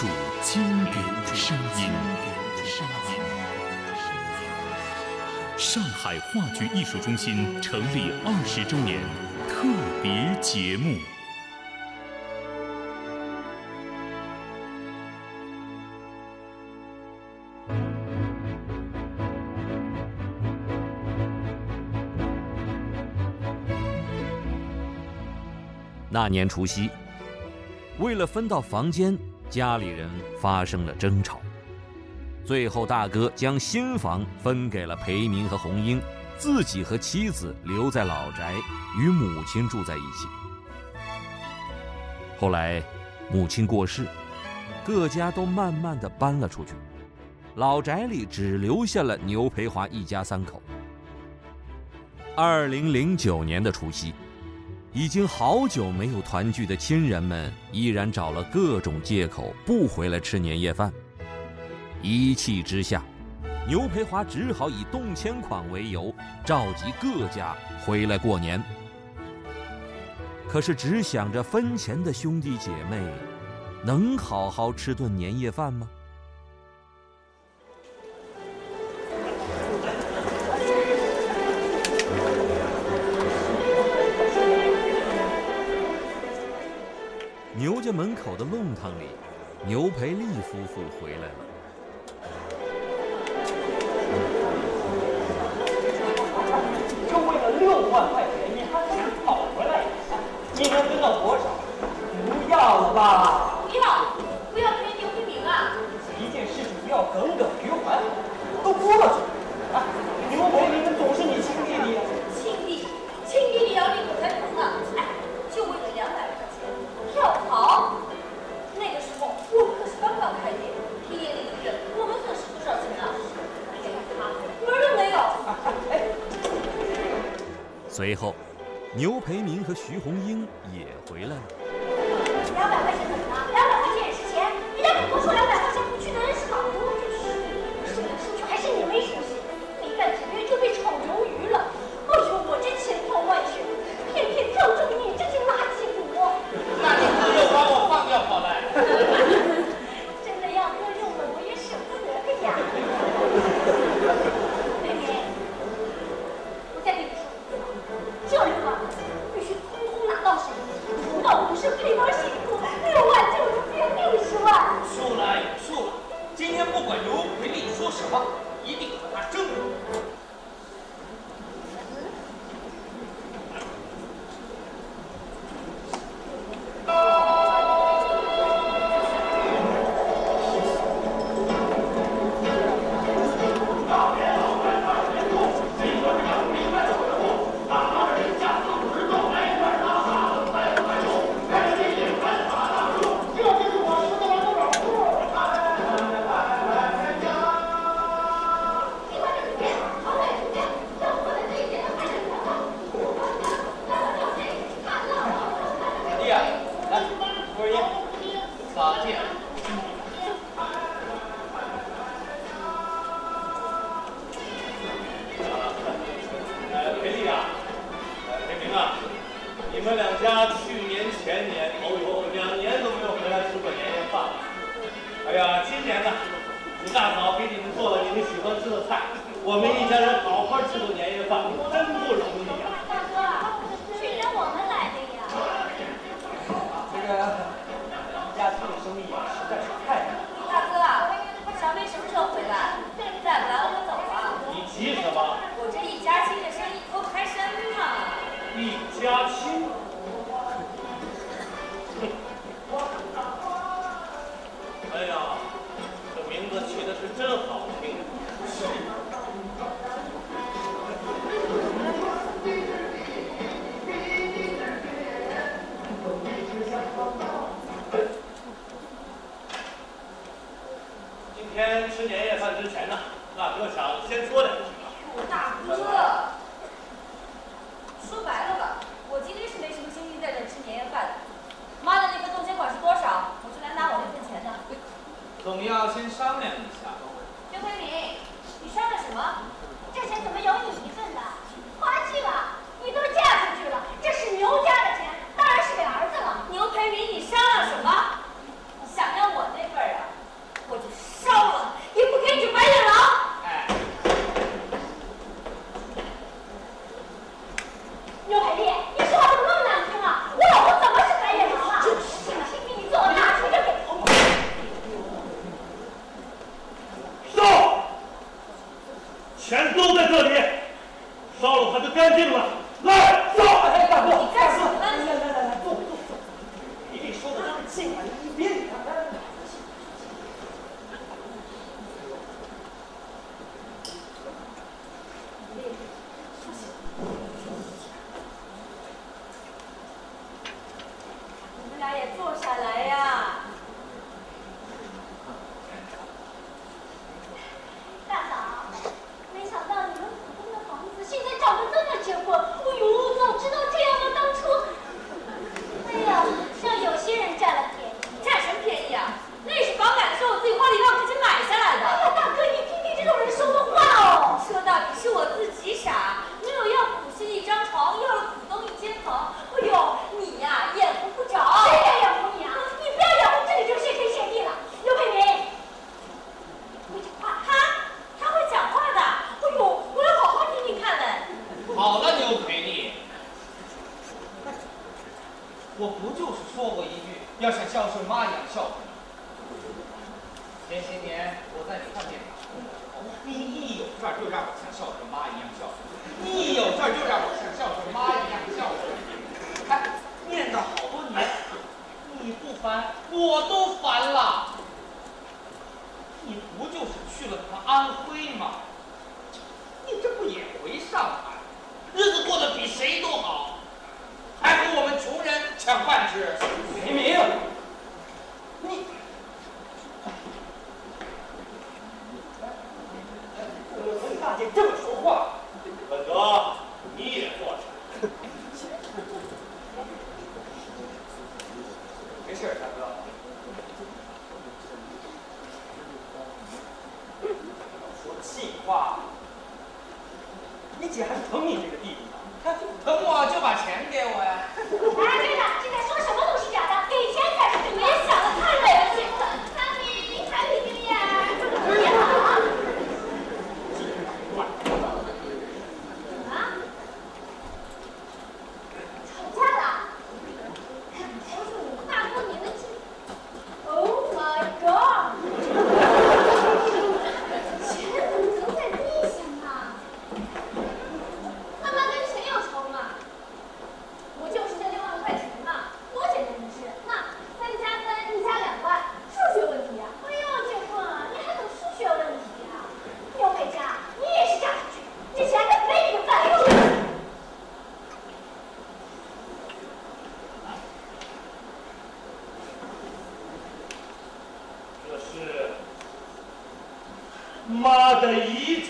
主经典的声音。上海话剧艺术中心成立二十周年特别节目。那年除夕，为了分到房间，家里人发生了争吵。最后，大哥将新房分给了裴明和红英，自己和妻子留在老宅，与母亲住在一起。后来，母亲过世，各家都慢慢的搬了出去，老宅里只留下了牛培华一家三口。二零零九年的除夕。已经好久没有团聚的亲人们，依然找了各种借口不回来吃年夜饭。一气之下，牛培华只好以动迁款为由，召集各家回来过年。可是，只想着分钱的兄弟姐妹，能好好吃顿年夜饭吗？牛家门口的弄堂里，牛培利夫妇回来了。就为了六万块钱，你还想跑回来？你能分到多少？不要了吧？不要，不要赔牛培明啊！一件事情不要耿耿培明和徐红英也回来了。明啊，你们两家去年、前年，哦呦，两年都没有回来吃过年夜饭了。哎呀，今年呢，你大嫂给你们做了你们喜欢吃的菜，我们一家人好好吃顿年夜饭，真不容易呀、大哥，去年我们来的呀。这个一家亲的生意啊，天吃年夜饭之前呢，大哥想先说两说过一句要像孝顺妈一样孝顺。前些年我在你饭店打工的时候，你一有事儿就让我像孝顺妈一样孝顺，一有事儿就让我像孝顺妈一样孝顺。哎，念叨好多年，你不烦我都烦了。你不就是去了趟安徽吗？你这不也回上海，日子过得比谁都好，还和我们穷人。抢饭吃，没名。你，怎么跟大姐这么说话？本哥，你也坐着。没事，大哥。说气话，你姐还是疼你这个。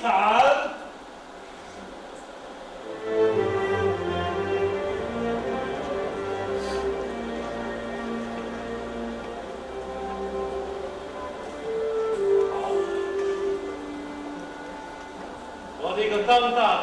伞我这个张大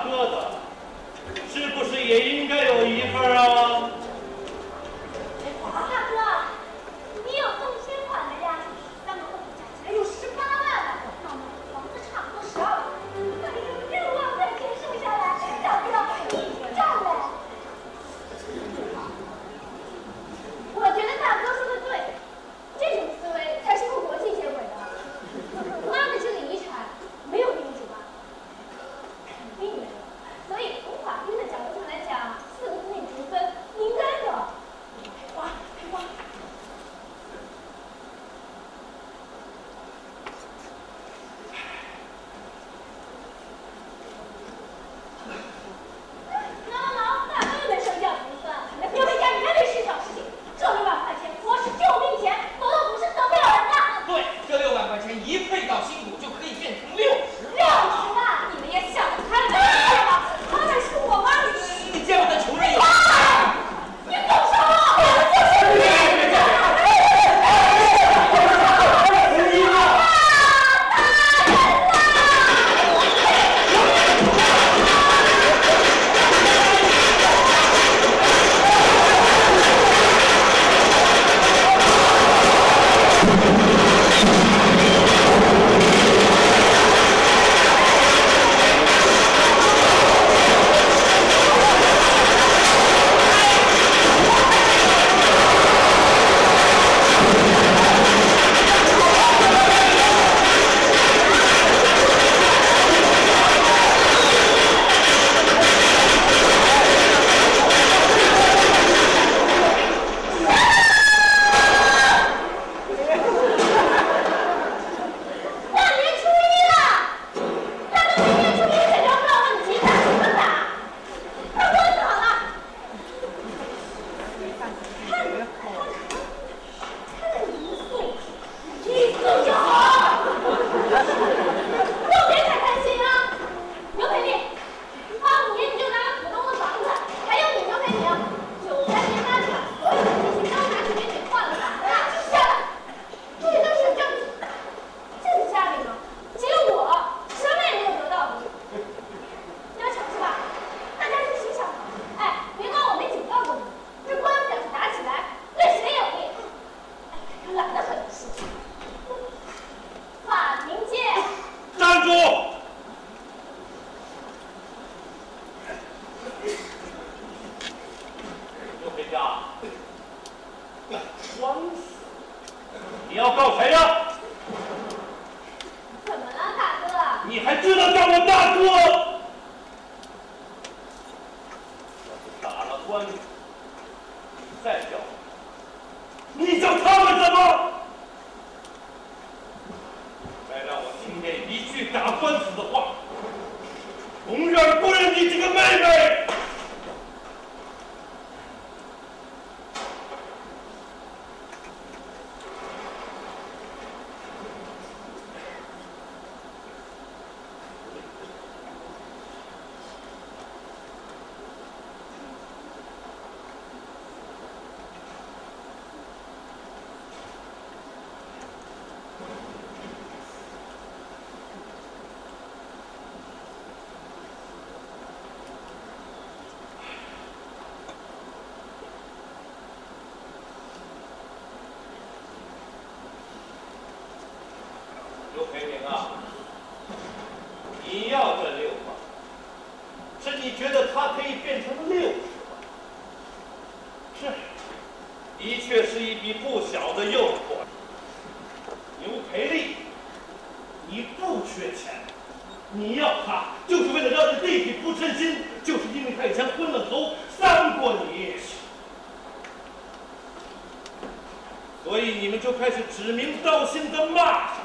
你倒兴的骂声，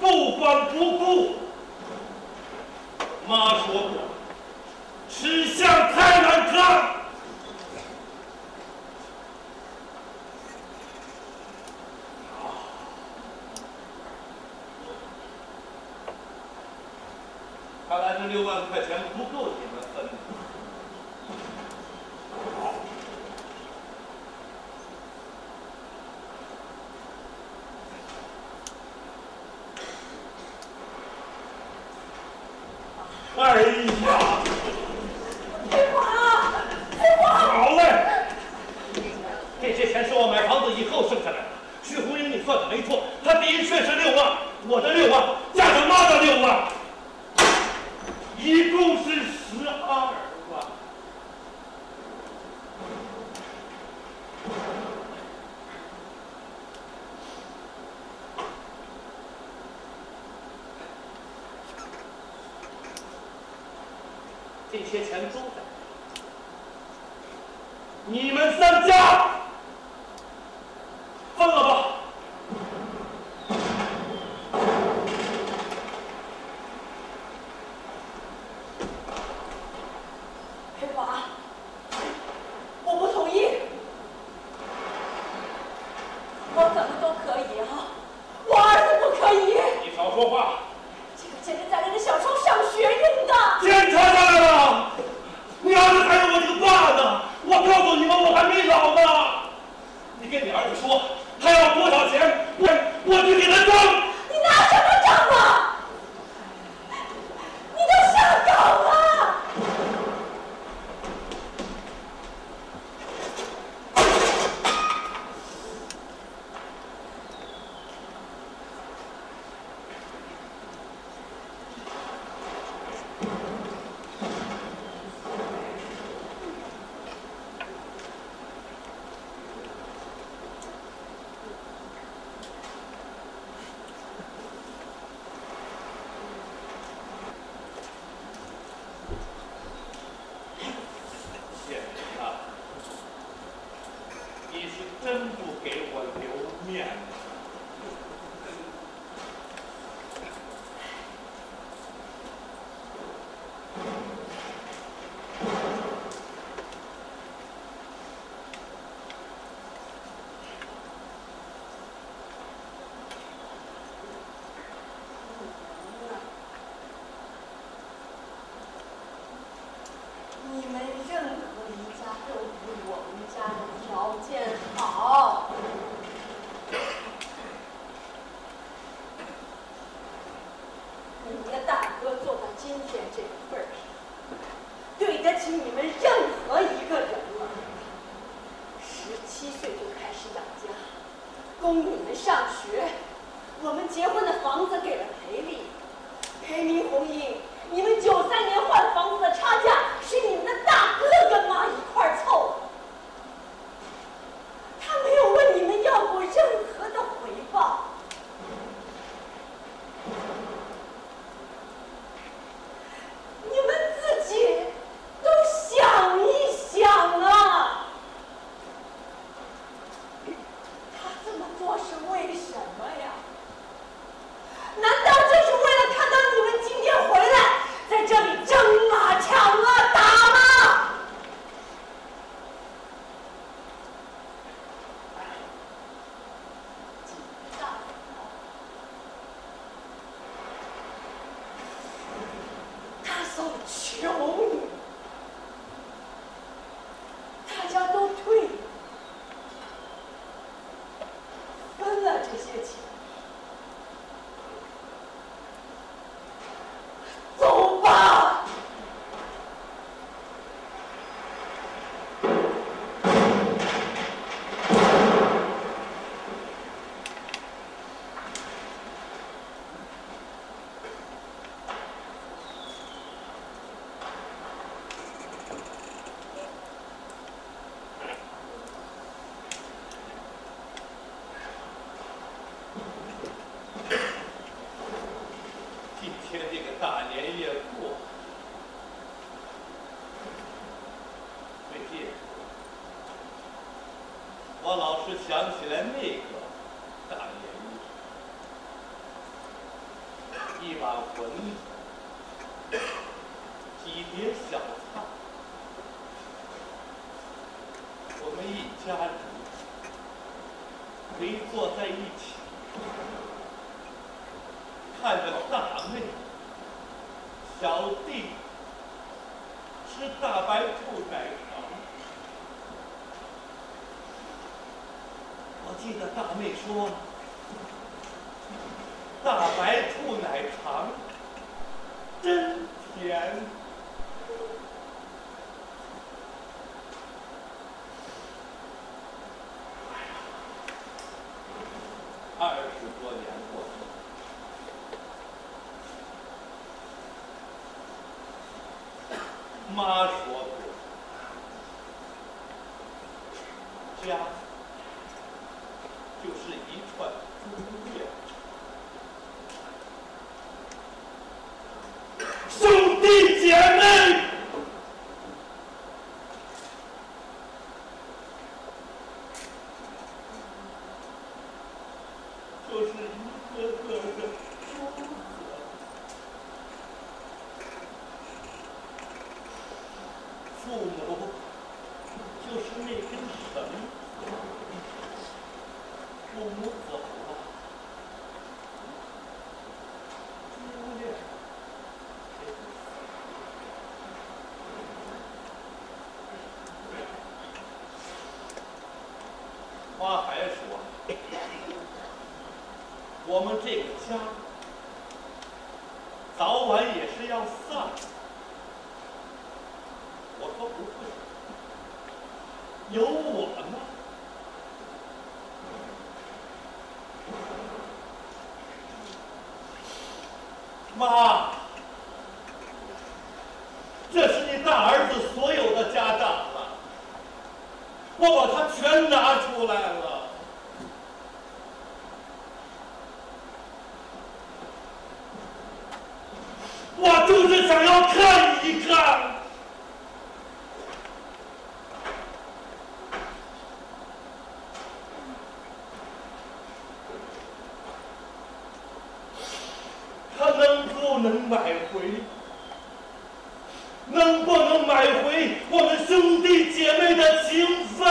不管不顾。妈说过，吃相太难看。借钱租的。你们三家我是为什么呀？Latin 不能买回？能不能买回我们兄弟姐妹的情分？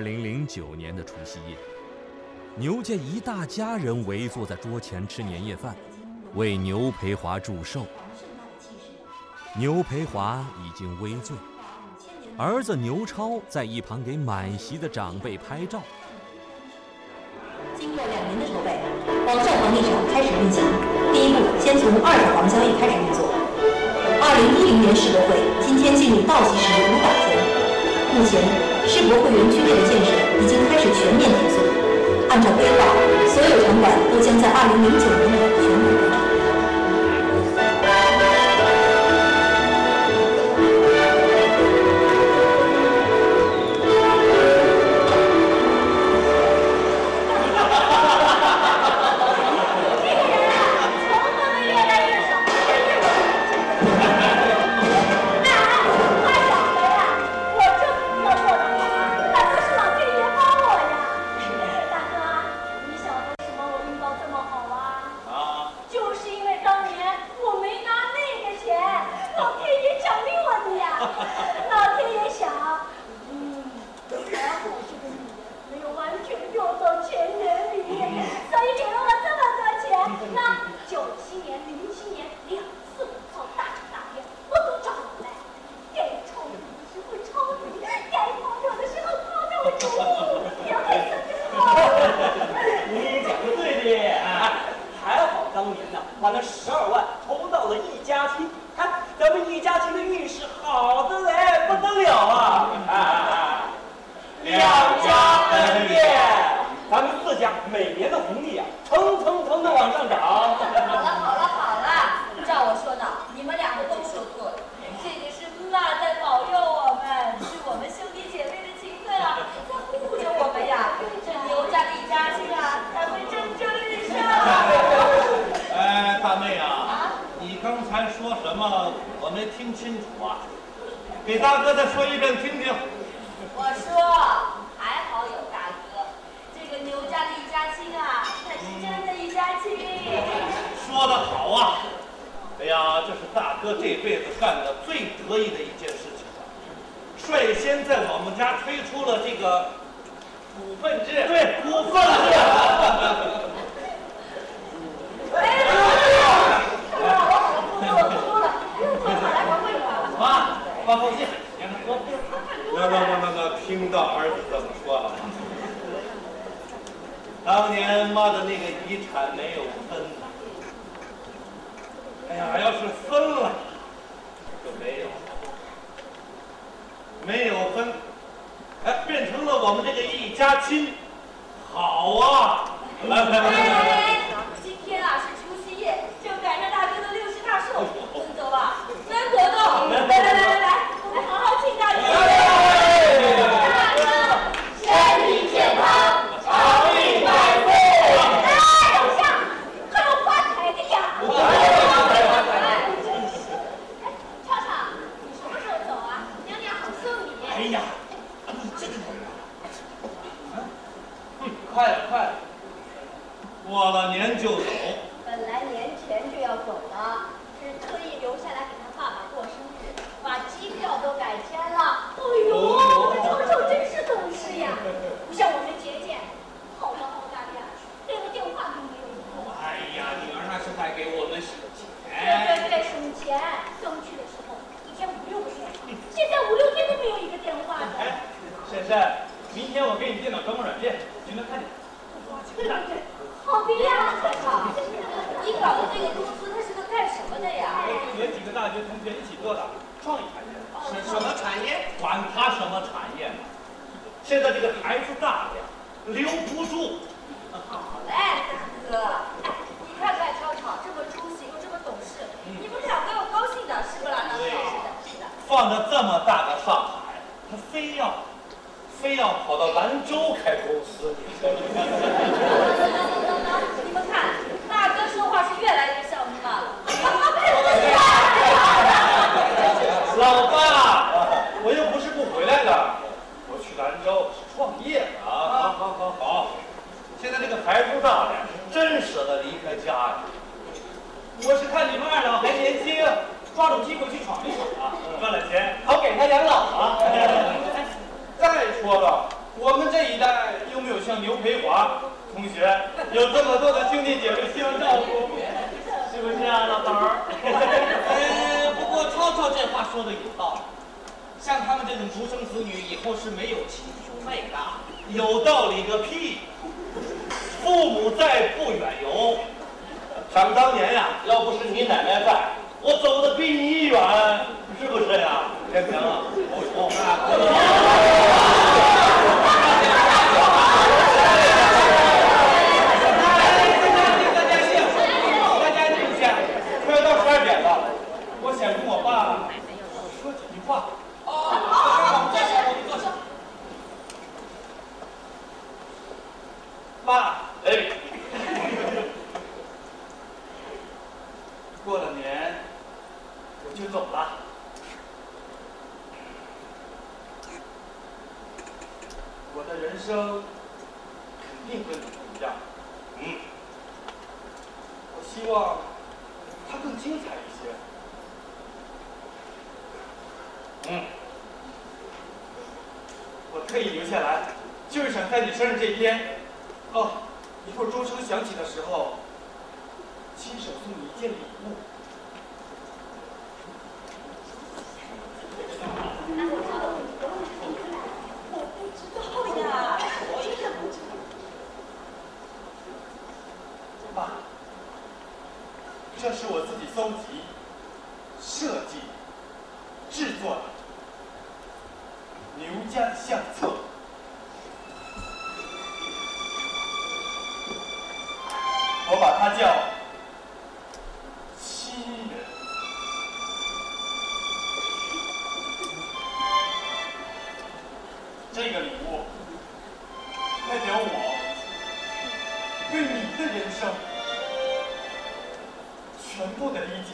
二零零九年的除夕夜，牛家一大家人围坐在桌前吃年夜饭，为牛培华祝寿。牛培华已经微醉，儿子牛超在一旁给满席的长辈拍照。经过两年的筹备，网上房地产开始运行。第一步，先从二手房交易开始运作。二零一零年世博会今天进入倒计时五百天，目前世博会园区内的建设已经开始全面提速。按照规划，所有场馆都将在二零零九年呀，这是大哥这辈子干的最得意的一件事情了，率先在我们家推出了这个股份制。对，股份制。妈，放放心，那那那那那，听到儿子怎么说了？当年妈的那个遗产没有分呐。哎呀，要是分了，就没有，没有分，哎，变成了我们这个一家亲，好啊！来来来来来。哎，今天啊是除夕夜，正赶上大哥的六十大寿，孙走啊，孙活动，来来来来来，我们好好庆大哥。大哥，身体健康，长命百岁。哎，等一下，还有发财的呀！哎，畅畅，你什么时候走啊？娘娘好送你。哎呀，这个，嗯，快了快了。过了年就走，本来年前就要走的，是特意留下来给他爸爸过生日，把机票都改签了。哎呦，我们臭臭真是懂事呀，不像我们节俭，跑到澳大利亚去，连个电话都没有一个。哎呀，女儿那是在给我们省钱。对对对，省钱。刚去的时候一天五六个电话，现在五六天都没有一个电话的。哎，婶婶，明天我给你电脑装个软件，你们看点。对对对，好的呀，好，你搞的这个公司它是个干什么的呀？我几个大学同学一起做的创意产业。什什么产业？管他什么产业呢？现在这孩子大了呀，留不住。好嘞，大哥，哎，你看看超超这么出息又这么懂事，你们两个要高兴的，是不对是的，是的。放着这么大的上海，他非要非要跑到兰州开公司，你说你看你们看，大哥说话是越来越像妈了。老爸，我又不是不回来的，我去兰州是创业啊，好好好好，现在这个孩子大了，真舍得离开家呀。我是看你们二老还年轻，抓住机会去闯一闯啊，赚了钱。好给他养老啊。再说了，我们这一代又没有像牛培华同学有这么多的兄弟姐妹相照顾，是不是啊，老头儿？呃，不过超超这话说的有道理，像他们这种独生子女，以后是没有亲兄妹的。有道理个屁！父母在不远游，想当年呀，要不是你奶奶在，我走的比你远，是不是呀？天平啊，哦大家静，大家静下，快要到十二点了，我想跟我爸说几句话。哦，坐下，我们坐下。爸，哎，过了年我就走了。我的人生肯定跟你不一样，嗯，我希望它更精彩一些。嗯，我特意留下来，就是想在你生日这天，哦，一会儿钟声响起的时候，亲手送你一件礼物。我不知道呀，我也不知道。爸，这是我自己搜集、设计、制作的牛家相册。我把它叫亲人。这个礼物代表我对你的人生全部的理解。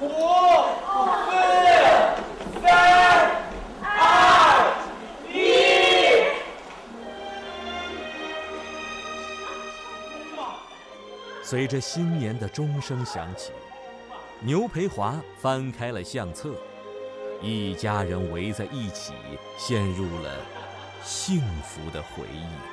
五、四、三、二、一。随着新年的钟声响起，牛培华翻开了相册，一家人围在一起，陷入了幸福的回忆。